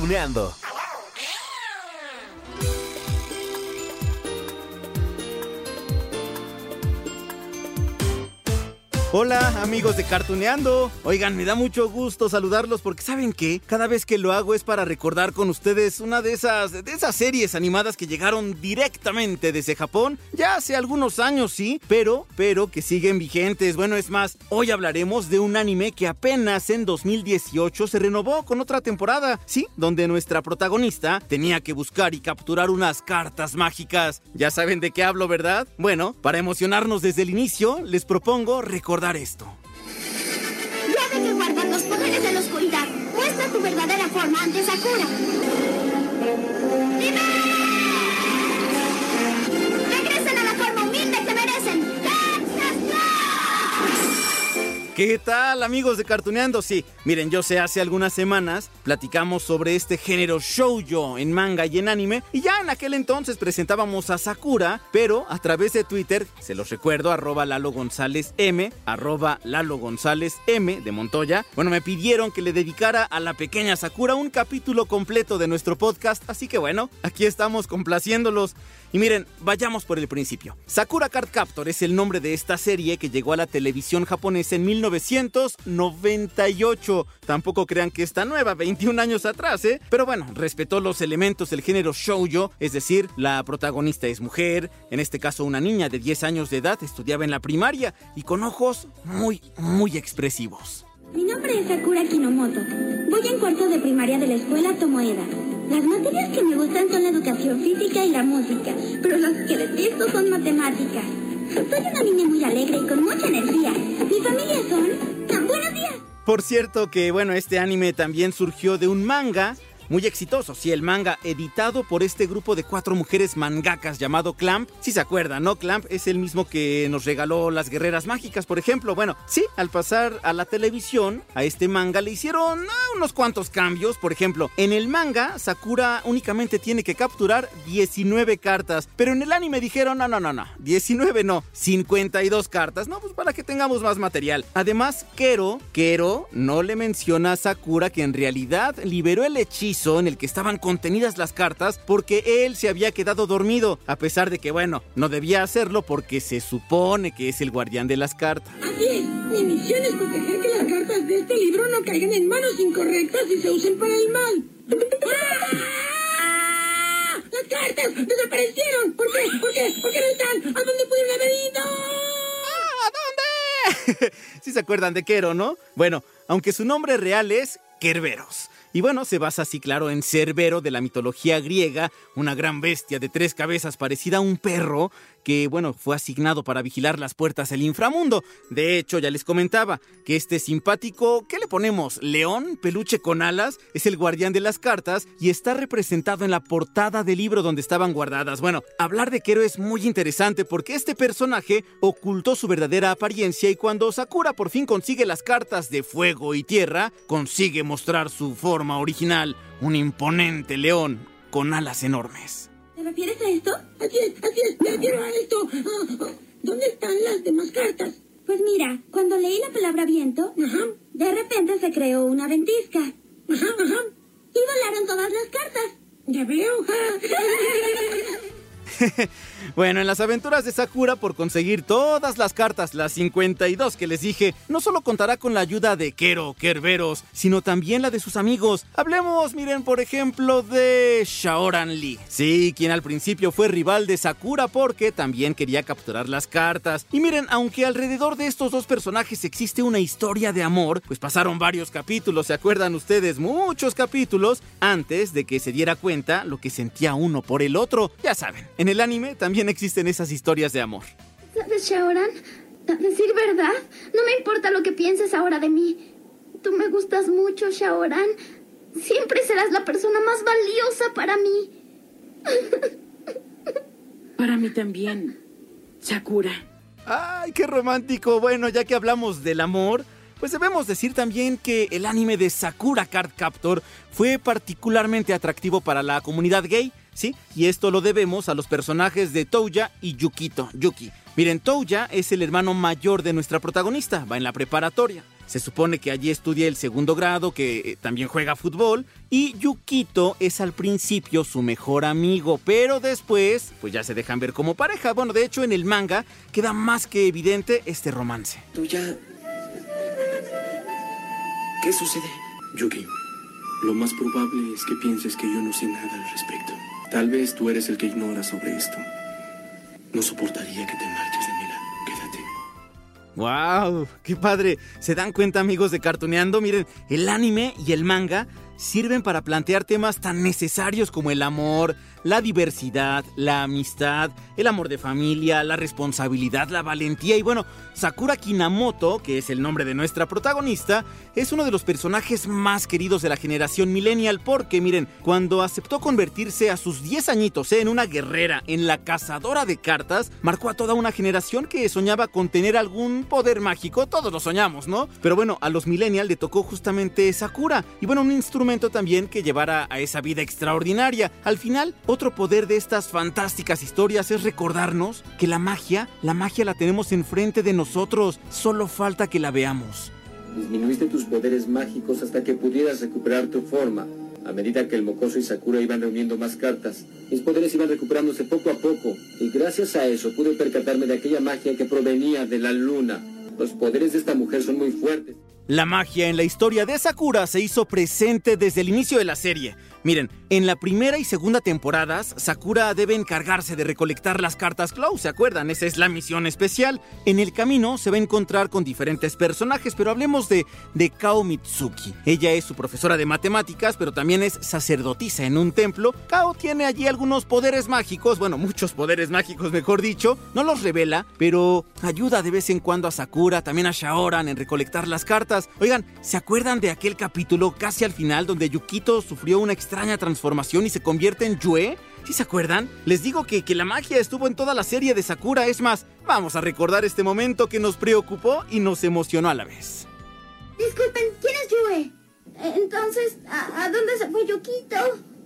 Cartuneando. Hola amigos de Cartuneando. Oigan, me da mucho gusto saludarlos porque saben que cada vez que lo hago es para recordar con ustedes una de esas de esas series animadas que llegaron directamente desde Japón ya hace algunos años, sí, pero pero que siguen vigentes. Bueno, es más, hoy hablaremos de un anime que apenas en 2018 se renovó con otra temporada, sí, donde nuestra protagonista tenía que buscar y capturar unas cartas mágicas. Ya saben de qué hablo, ¿verdad? Bueno, para emocionarnos desde el inicio, les propongo recordar esto. Llave que guarda los poderes de la oscuridad. Muestra tu verdadera forma ante Sakura. ¡Dime! ¿Qué tal amigos de Cartuneando? Sí, miren, yo sé, hace algunas semanas platicamos sobre este género shoujo en manga y en anime y ya en aquel entonces presentábamos a Sakura, pero a través de Twitter, se los recuerdo, arroba Lalo González M, arroba Lalo González M de Montoya, bueno, me pidieron que le dedicara a la pequeña Sakura un capítulo completo de nuestro podcast, así que bueno, aquí estamos complaciéndolos. Y miren, vayamos por el principio. Sakura Card Captor es el nombre de esta serie que llegó a la televisión japonesa en 1998. Tampoco crean que está nueva, 21 años atrás, ¿eh? Pero bueno, respetó los elementos del género shoujo, es decir, la protagonista es mujer, en este caso una niña de 10 años de edad, estudiaba en la primaria y con ojos muy, muy expresivos. Mi nombre es Sakura Kinomoto. Voy en cuarto de primaria de la escuela Tomoeda. Las materias que me gustan son la educación física y la música, pero las que detesto son matemáticas. Soy una niña muy alegre y con mucha energía. Mi familia son... ¡Ah, ¡Buenos días! Por cierto que, bueno, este anime también surgió de un manga muy exitoso, sí, el manga editado por este grupo de cuatro mujeres mangakas llamado Clamp. Si se acuerdan, ¿no? Clamp es el mismo que nos regaló las guerreras mágicas, por ejemplo. Bueno, sí, al pasar a la televisión, a este manga le hicieron ah, unos cuantos cambios. Por ejemplo, en el manga, Sakura únicamente tiene que capturar 19 cartas, pero en el anime dijeron, no, no, no, no, 19 no, 52 cartas, no, pues para que tengamos más material. Además, Kero, Kero no le menciona a Sakura que en realidad liberó el hechizo en el que estaban contenidas las cartas porque él se había quedado dormido, a pesar de que, bueno, no debía hacerlo porque se supone que es el guardián de las cartas. Así es, mi misión es proteger que las cartas de este libro no caigan en manos incorrectas y se usen para el mal. ¡Ah! ¡Las cartas desaparecieron! ¿Por qué? ¿Por qué? ¿Por qué no están? ¿A dónde pudieron haber ido? ¿A dónde? Si se acuerdan de Kero, ¿no? Bueno, aunque su nombre real es Kerberos. Y bueno, se basa así claro en Cerbero de la mitología griega, una gran bestia de tres cabezas parecida a un perro que, bueno, fue asignado para vigilar las puertas del inframundo. De hecho, ya les comentaba que este simpático, ¿qué le ponemos? León, peluche con alas, es el guardián de las cartas y está representado en la portada del libro donde estaban guardadas. Bueno, hablar de Kero es muy interesante porque este personaje ocultó su verdadera apariencia y cuando Sakura por fin consigue las cartas de fuego y tierra, consigue mostrar su forma original, un imponente león con alas enormes. ¿Te refieres a esto? Así es, así es, me refiero a esto. Ah, ah, ¿Dónde están las demás cartas? Pues mira, cuando leí la palabra viento, Ajá, de repente se creó una ventisca. ajá, ajá. Y volaron todas las cartas. Ya veo. Bueno, en las aventuras de Sakura por conseguir todas las cartas, las 52 que les dije, no solo contará con la ayuda de Kero, Kerberos, sino también la de sus amigos. Hablemos, miren, por ejemplo, de Shaoran Lee. Sí, quien al principio fue rival de Sakura porque también quería capturar las cartas. Y miren, aunque alrededor de estos dos personajes existe una historia de amor, pues pasaron varios capítulos, ¿se acuerdan ustedes? Muchos capítulos antes de que se diera cuenta lo que sentía uno por el otro. Ya saben, en el anime también existen esas historias de amor. ¿Sabes, Shaoran? A decir verdad, no me importa lo que pienses ahora de mí. Tú me gustas mucho, Shaoran. Siempre serás la persona más valiosa para mí. Para mí también, Sakura. ¡Ay, qué romántico! Bueno, ya que hablamos del amor, pues debemos decir también que el anime de Sakura Card Captor fue particularmente atractivo para la comunidad gay, ¿sí? Y esto lo debemos a los personajes de Touya y Yukito, Yuki. Miren, Touya es el hermano mayor de nuestra protagonista, va en la preparatoria. se supone que allí estudia el segundo grado, que eh, también juega fútbol, y Yukito es al principio su mejor amigo, pero después pues ya se dejan ver como pareja. Bueno, de hecho en el manga queda más que evidente este romance. Tú ya... ¿Qué sucede? Yuki, lo más probable es que pienses que yo no sé nada al respecto. Tal vez tú eres el que ignora sobre esto. No soportaría que te marches de mi. Quédate. ¡Wow! ¡Qué padre! ¿Se dan cuenta, amigos de Cartoneando? Miren, el anime y el manga sirven para plantear temas tan necesarios como el amor, la diversidad, la amistad, el amor de familia, la responsabilidad, la valentía y bueno, Sakura Kinamoto, que es el nombre de nuestra protagonista, es uno de los personajes más queridos de la generación millennial porque miren, cuando aceptó convertirse a sus 10 añitos eh, en una guerrera, en la cazadora de cartas, marcó a toda una generación que soñaba con tener algún poder mágico, todos lo soñamos, ¿no? Pero bueno, a los millennials le tocó justamente Sakura y bueno, un instrumento también que llevara a esa vida extraordinaria. Al final, otro poder de estas fantásticas historias es recordarnos que la magia, la magia la tenemos enfrente de nosotros, solo falta que la veamos. Disminuiste tus poderes mágicos hasta que pudieras recuperar tu forma. A medida que el mocoso y Sakura iban reuniendo más cartas, mis poderes iban recuperándose poco a poco, y gracias a eso pude percatarme de aquella magia que provenía de la luna. Los poderes de esta mujer son muy fuertes. La magia en la historia de Sakura se hizo presente desde el inicio de la serie. Miren, en la primera y segunda temporadas, Sakura debe encargarse de recolectar las cartas Claw, ¿se acuerdan? Esa es la misión especial. En el camino se va a encontrar con diferentes personajes, pero hablemos de, de Kao Mitsuki. Ella es su profesora de matemáticas, pero también es sacerdotisa en un templo. Kao tiene allí algunos poderes mágicos, bueno, muchos poderes mágicos, mejor dicho. No los revela, pero ayuda de vez en cuando a Sakura, también a Shaoran en recolectar las cartas. Oigan, ¿se acuerdan de aquel capítulo casi al final donde Yukito sufrió una transformación y se convierte en Yue? ¿Sí se acuerdan? Les digo que, que la magia estuvo en toda la serie de Sakura. Es más, vamos a recordar este momento que nos preocupó y nos emocionó a la vez. Disculpen, ¿quién es Yue? Entonces, ¿a, a dónde se fue Yukito?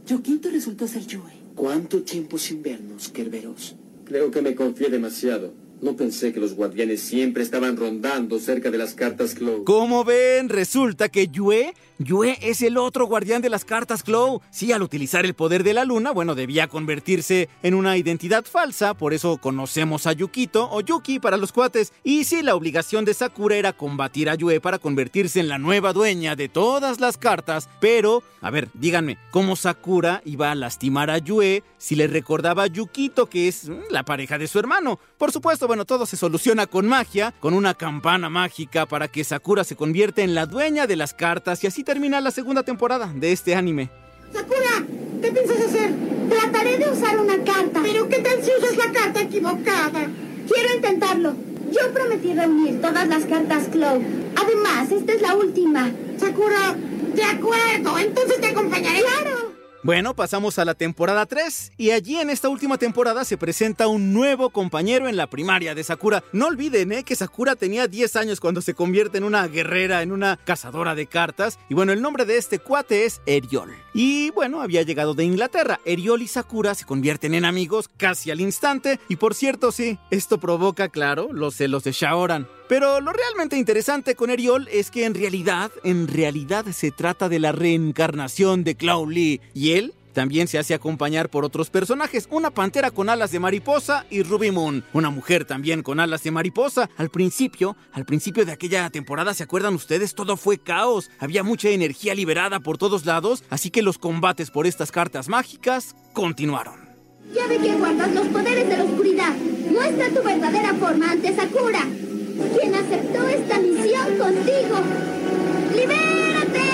Yukito resultó ser Yue. ¿Cuánto tiempo sin vernos, Kerberos? Creo que me confié demasiado. No pensé que los guardianes siempre estaban rondando cerca de las cartas Claw. Como ven, resulta que Yue, Yue es el otro guardián de las cartas Claw. Sí, al utilizar el poder de la luna, bueno, debía convertirse en una identidad falsa, por eso conocemos a Yukito o Yuki para los cuates. Y sí, la obligación de Sakura era combatir a Yue para convertirse en la nueva dueña de todas las cartas. Pero, a ver, díganme, ¿cómo Sakura iba a lastimar a Yue si le recordaba a Yukito que es mm, la pareja de su hermano? Por supuesto, bueno, todo se soluciona con magia, con una campana mágica para que Sakura se convierta en la dueña de las cartas y así termina la segunda temporada de este anime. Sakura, ¿qué piensas hacer? Trataré de usar una carta. ¿Pero qué tal si usas la carta equivocada? Quiero intentarlo. Yo prometí reunir todas las cartas Claw. Además, esta es la última. Sakura, de acuerdo, entonces te acompañaré. ¡Claro! Bueno, pasamos a la temporada 3 y allí en esta última temporada se presenta un nuevo compañero en la primaria de Sakura. No olviden ¿eh? que Sakura tenía 10 años cuando se convierte en una guerrera, en una cazadora de cartas. Y bueno, el nombre de este cuate es Eriol. Y bueno, había llegado de Inglaterra. Eriol y Sakura se convierten en amigos casi al instante. Y por cierto, sí, esto provoca, claro, los celos de Shaoran. Pero lo realmente interesante con Eriol es que en realidad, en realidad se trata de la reencarnación de Clown Lee. Y él también se hace acompañar por otros personajes, una pantera con alas de mariposa y Ruby Moon, una mujer también con alas de mariposa. Al principio, al principio de aquella temporada, ¿se acuerdan ustedes? Todo fue caos, había mucha energía liberada por todos lados, así que los combates por estas cartas mágicas continuaron. Ya ve que guardas los poderes de la oscuridad. Muestra tu verdadera forma ante Sakura, quien aceptó esta misión contigo. ¡Libérate!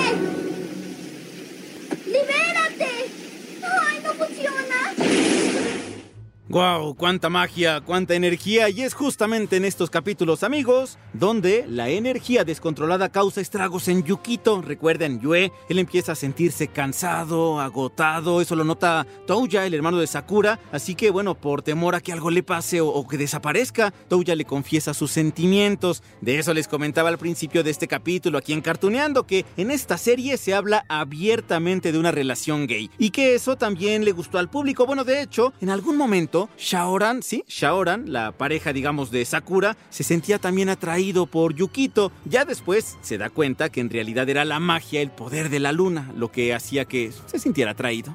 ¡Libérate! ¡Ay, no funciona! ¡Wow! ¡Cuánta magia! ¡Cuánta energía! Y es justamente en estos capítulos, amigos, donde la energía descontrolada causa estragos en Yukito. Recuerden, Yue, él empieza a sentirse cansado, agotado. Eso lo nota Touya, el hermano de Sakura. Así que, bueno, por temor a que algo le pase o, que desaparezca, Touya le confiesa sus sentimientos. De eso les comentaba al principio de este capítulo aquí en Cartuneando, que en esta serie se habla abiertamente de una relación gay. Y que eso también le gustó al público. Bueno, de hecho, en algún momento Yukito, Shaoran, sí, Shaoran, la pareja digamos de Sakura, se sentía también atraído por Yukito. Ya después se da cuenta que en realidad era la magia, el poder de la luna, lo que hacía que se sintiera atraído.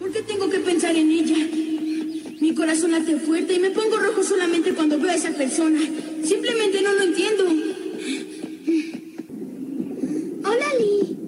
¿Por qué tengo que pensar en ella? Mi corazón late fuerte y me pongo rojo solamente cuando veo a esa persona. Simplemente no lo entiendo. Hola, Lee.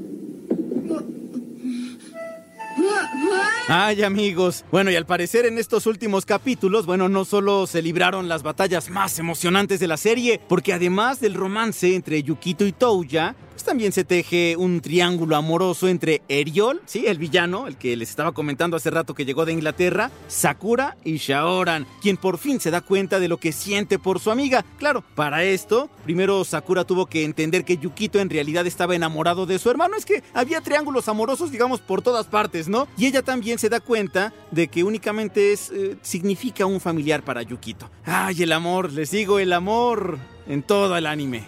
Ay amigos, bueno y al parecer en estos últimos capítulos, bueno, no solo se libraron las batallas más emocionantes de la serie, porque además del romance entre Yukito y Touya, pues también se teje un triángulo amoroso entre Eriol, sí, el villano, el que les estaba comentando hace rato que llegó de Inglaterra, Sakura y Shaoran, quien por fin se da cuenta de lo que siente por su amiga. Claro, para esto, primero Sakura tuvo que entender que Yukito en realidad estaba enamorado de su hermano, es que había triángulos amorosos, digamos, por todas partes, ¿no? Y ella también se da cuenta de que únicamente es, eh, significa un familiar para Yukito. Ay, el amor, les digo, el amor en todo el anime.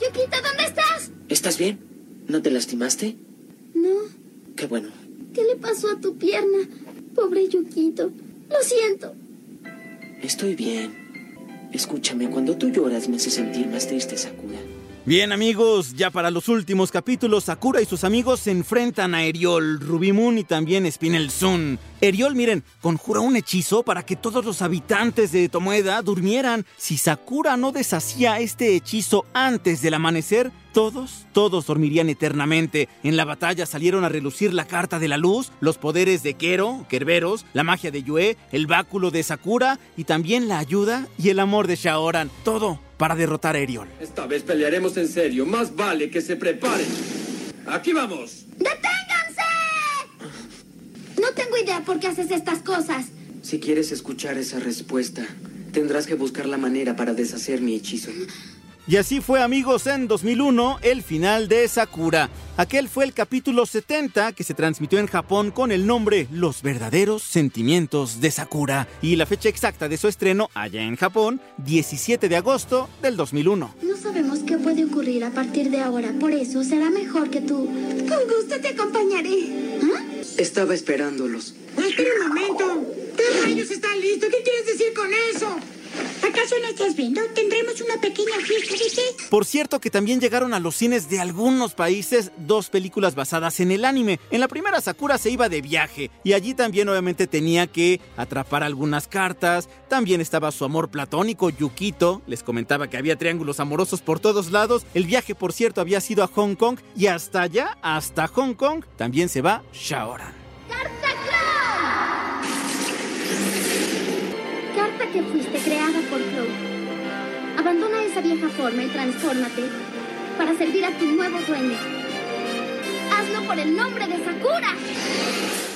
Yukito, ¿dónde estás? ¿Estás bien? ¿No te lastimaste? No. Qué bueno. ¿Qué le pasó a tu pierna? Pobre Yukito. Lo siento. Estoy bien. Escúchame, cuando tú lloras me hace sentir más triste, Sakura. Bien amigos, ya para los últimos capítulos, Sakura y sus amigos se enfrentan a Eriol, Rubimun y también Spinel Sun. Eriol, miren, conjura un hechizo para que todos los habitantes de Tomoeda durmieran. Si Sakura no deshacía este hechizo antes del amanecer, todos, todos dormirían eternamente. En la batalla salieron a relucir la carta de la luz, los poderes de Kero, Kerberos, la magia de Yue, el báculo de Sakura y también la ayuda y el amor de Shaoran. Todo para derrotar a Eriol. Esta vez pelearemos en serio. Más vale que se preparen. Aquí vamos. Tengo idea por qué haces estas cosas. Si quieres escuchar esa respuesta, tendrás que buscar la manera para deshacer mi hechizo. Y así fue amigos en 2001 el final de Sakura. Aquel fue el capítulo 70 que se transmitió en Japón con el nombre Los verdaderos sentimientos de Sakura y la fecha exacta de su estreno allá en Japón, 17 de agosto del 2001. No sabemos qué puede ocurrir a partir de ahora, por eso será mejor que tú. Con gusto te acompañaré. ¿Ah? Estaba esperándolos. Espera un momento. ¿Qué rayos está listo? ¿Qué quieres decir con eso? ¿Acaso no estás viendo? Tendremos una pequeña fiesta de? Por cierto que también llegaron a los cines de algunos países dos películas basadas en el anime. En la primera Sakura se iba de viaje y allí también obviamente tenía que atrapar algunas cartas. También estaba su amor platónico Yukito. Les comentaba que había triángulos amorosos por todos lados. El viaje por cierto había sido a Hong Kong y hasta allá, hasta Hong Kong, también se va Shaoran. ¡Carta Que fuiste creada por Clow. Abandona esa vieja forma y transfórmate para servir a tu nuevo dueño. Hazlo por el nombre de Sakura.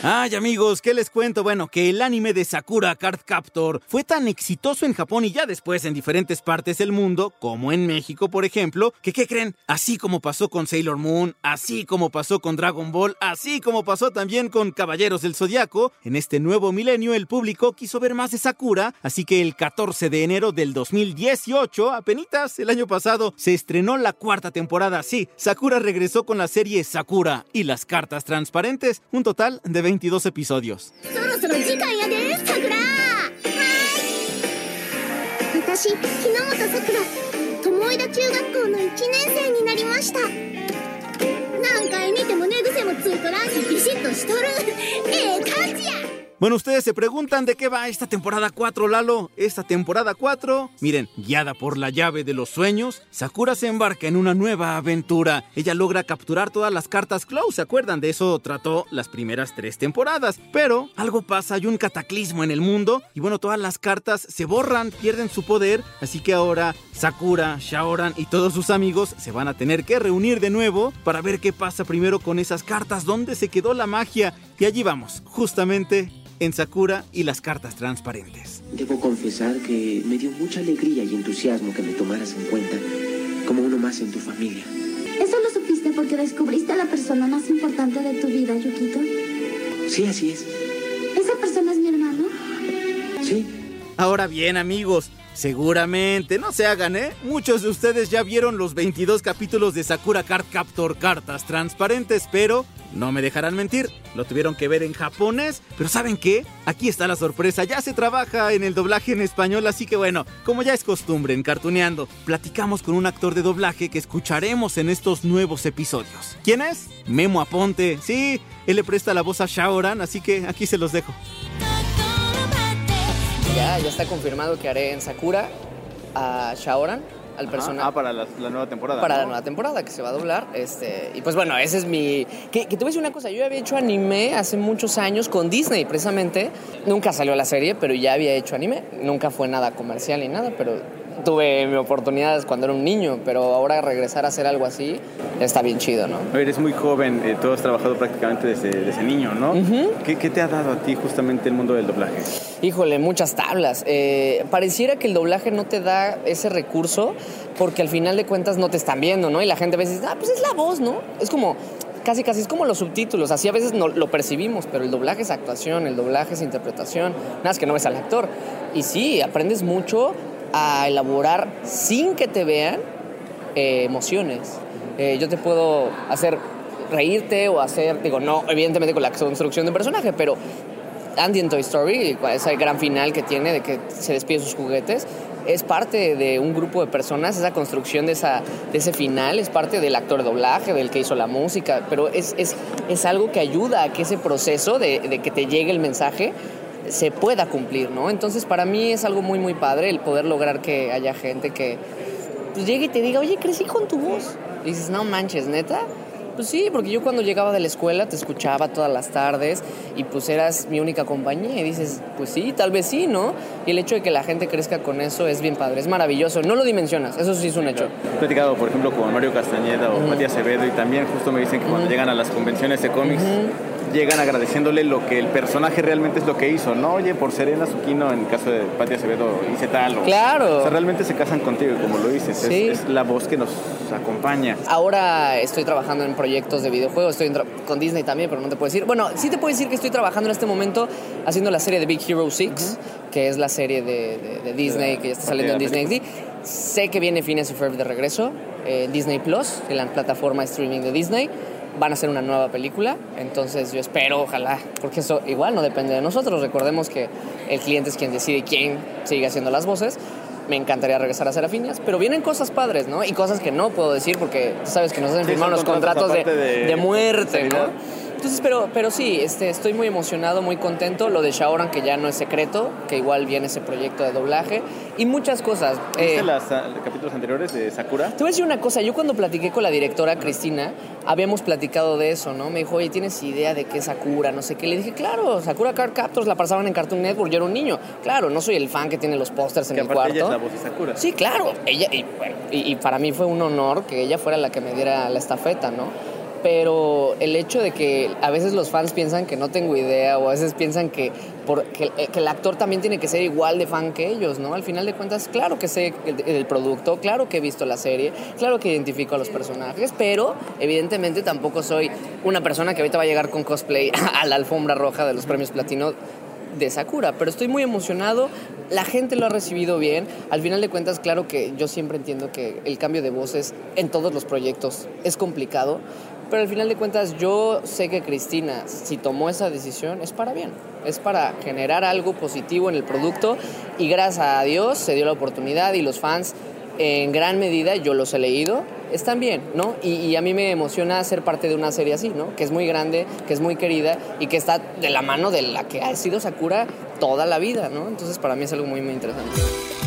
Ay amigos, ¿qué les cuento? Bueno, que el anime de Sakura Card Captor fue tan exitoso en Japón y ya después en diferentes partes del mundo, como en México por ejemplo, que ¿qué creen? Así como pasó con Sailor Moon, así como pasó con Dragon Ball, así como pasó también con Caballeros del Zodiaco, en este nuevo milenio el público quiso ver más de Sakura, así que el 14 de enero del 2018, apenitas el año pasado, se estrenó la cuarta temporada. Sí, Sakura regresó con la serie Sakura y las cartas transparentes, un total de 22 episodios. Bueno, ustedes se preguntan de qué va esta temporada 4, Lalo. Esta temporada 4, miren, guiada por la llave de los sueños, Sakura se embarca en una nueva aventura. Ella logra capturar todas las cartas Claw, ¿se acuerdan? De eso trató las primeras tres temporadas. Pero algo pasa, hay un cataclismo en el mundo y bueno, todas las cartas se borran, pierden su poder, así que ahora Sakura, Shaoran y todos sus amigos se van a tener que reunir de nuevo para ver qué pasa primero con esas cartas, dónde se quedó la magia y allí vamos, justamente en Sakura y las cartas transparentes. Debo confesar que me dio mucha alegría y entusiasmo que me tomaras en cuenta como uno más en tu familia. ¿Eso lo supiste porque descubriste a la persona más importante de tu vida, Yukito? Sí, así es. ¿Esa persona es mi hermano? Sí. Ahora bien, amigos, seguramente, no se hagan, ¿eh? Muchos de ustedes ya vieron los 22 capítulos de Sakura Card Captor Cartas Transparentes, pero no me dejarán mentir, lo tuvieron que ver en japonés, pero ¿saben qué? Aquí está la sorpresa, ya se trabaja en el doblaje en español, así que bueno, como ya es costumbre en Cartuneando, platicamos con un actor de doblaje que escucharemos en estos nuevos episodios. ¿Quién es? Memo Aponte, sí, él le presta la voz a Shaoran, así que aquí se los dejo. Ya, ya está confirmado que haré en Sakura a Shaoran al personaje. Ah, para la, nueva temporada. Para la nueva temporada que se va a doblar. Este, y pues bueno, ese es mi. Que, que te voy a decir una cosa, yo había hecho anime hace muchos años con Disney, precisamente. Nunca salió la serie, pero ya había hecho anime. Nunca fue nada comercial ni nada, pero tuve mi oportunidad cuando era un niño, pero ahora regresar a hacer algo así está bien chido, ¿no? Eres muy joven, eh, tú has trabajado prácticamente desde, niño, ¿no? ¿Qué, te ha dado a ti justamente el mundo del doblaje? Híjole, muchas tablas. Eh, pareciera que el doblaje no te da ese recurso porque al final de cuentas no te están viendo, ¿no? Y la gente a veces dice, ah, pues es la voz, ¿no? Es como, casi casi es como los subtítulos, así a veces no, lo percibimos, pero el doblaje es actuación, el doblaje es interpretación, nada es que no ves al actor. Y sí, aprendes mucho a elaborar sin que te vean eh, emociones. Eh, yo te puedo hacer reírte o hacer, digo, no, evidentemente con la construcción de un personaje, pero Andy en Toy Story, ese gran final que tiene de que se despide sus juguetes, es parte de un grupo de personas, esa construcción de, esa, de ese final, es parte del actor de doblaje, del que hizo la música, pero es, es, es algo que ayuda a que ese proceso de, de que te llegue el mensaje se pueda cumplir, ¿no? Entonces para mí es algo muy, muy padre el poder lograr que haya gente que pues, llegue y te diga, oye, crecí con tu voz. Y dices, no manches, neta. Pues sí, porque yo cuando llegaba de la escuela te escuchaba todas las tardes y pues eras mi única compañía y dices, pues sí, tal vez sí, ¿no? Y el hecho de que la gente crezca con eso es bien padre, es maravilloso, no lo dimensionas, eso sí es un hecho. He platicado, por ejemplo, con Mario Castañeda o Matías Acevedo y también justo me dicen que cuando llegan a las convenciones de cómics llegan agradeciéndole lo que el personaje realmente es lo que hizo, ¿no? Oye, por Serena Zuquino, en el caso de Pati Acevedo, hice tal. O, claro. O sea, realmente se casan contigo, como lo dices. Sí. Es, la voz que nos acompaña. Ahora estoy trabajando en proyectos de videojuegos, estoy con Disney también, pero no te puedo decir. Bueno, sí te puedo decir que estoy trabajando en este momento haciendo la serie de Big Hero 6, que es la serie de, Disney que ya está saliendo en Disney XD. Sé que viene Phineas y Ferb de regreso en Disney Plus, en la plataforma streaming de Disney van a hacer una nueva película, entonces yo espero, ojalá, porque eso igual no depende de nosotros, recordemos que el cliente es quien decide quién sigue haciendo las voces, me encantaría regresar a Serafinias, pero vienen cosas padres, ¿no? Y cosas que no puedo decir porque tú sabes que nos han firmado los contratos, de, de, muerte, ¿no? Entonces, pero, pero sí, este, estoy muy emocionado, muy contento. Lo de Shaoran, que ya no es secreto, que igual viene ese proyecto de doblaje. Y muchas cosas. ¿Viste eh, los capítulos anteriores de Sakura? Te voy a decir una cosa. Yo cuando platiqué con la directora Cristina, habíamos platicado de eso, ¿no? Me dijo, oye, ¿tienes idea de qué es Sakura? No sé qué. Le dije, claro, Sakura Card Captors la pasaban en Cartoon Network. Yo era un niño. Claro, no soy el fan que tiene los pósters en el cuarto. Ella es la voz de Sakura. Sí, claro. Ella, y, bueno, y para mí fue un honor que ella fuera la que me diera la estafeta, ¿no? Pero el hecho de que a veces los fans piensan que no tengo idea o a veces piensan que, por, que, el actor también tiene que ser igual de fan que ellos, ¿no? Al final de cuentas, claro que sé el, producto, claro que he visto la serie, claro que identifico a los personajes, pero evidentemente tampoco soy una persona que ahorita va a llegar con cosplay a la alfombra roja de los premios platino de Sakura, pero estoy muy emocionado, la gente lo ha recibido bien, al final de cuentas claro que yo siempre entiendo que el cambio de voces en todos los proyectos es complicado, pero al final de cuentas yo sé que Cristina, si tomó esa decisión, es para bien. Es para generar algo positivo en el producto y gracias a Dios se dio la oportunidad y los fans en gran medida, yo los he leído, están bien, ¿no? Y, a mí me emociona ser parte de una serie así, ¿no? Que es muy grande, que es muy querida y que está de la mano de la que ha sido Sakura toda la vida, ¿no? Entonces para mí es algo muy, muy interesante.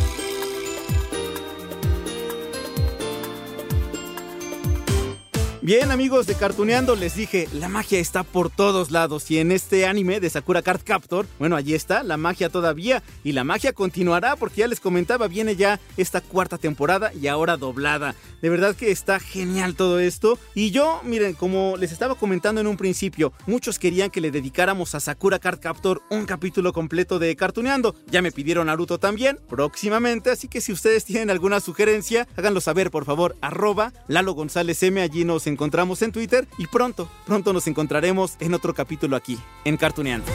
Bien amigos de Cartuneando, les dije, la magia está por todos lados y en este anime de Sakura Card Captor, bueno, allí está, la magia todavía y la magia continuará porque ya les comentaba, viene ya esta cuarta temporada y ahora doblada. De verdad que está genial todo esto y yo, miren, como les estaba comentando en un principio, muchos querían que le dedicáramos a Sakura Card Captor un capítulo completo de Cartuneando. Ya me pidieron Naruto también, próximamente, así que si ustedes tienen alguna sugerencia, háganlo saber por favor, arroba Lalo González M, allí nos encontramos en Twitter y pronto, pronto nos encontraremos en otro capítulo aquí, en Cartuneando.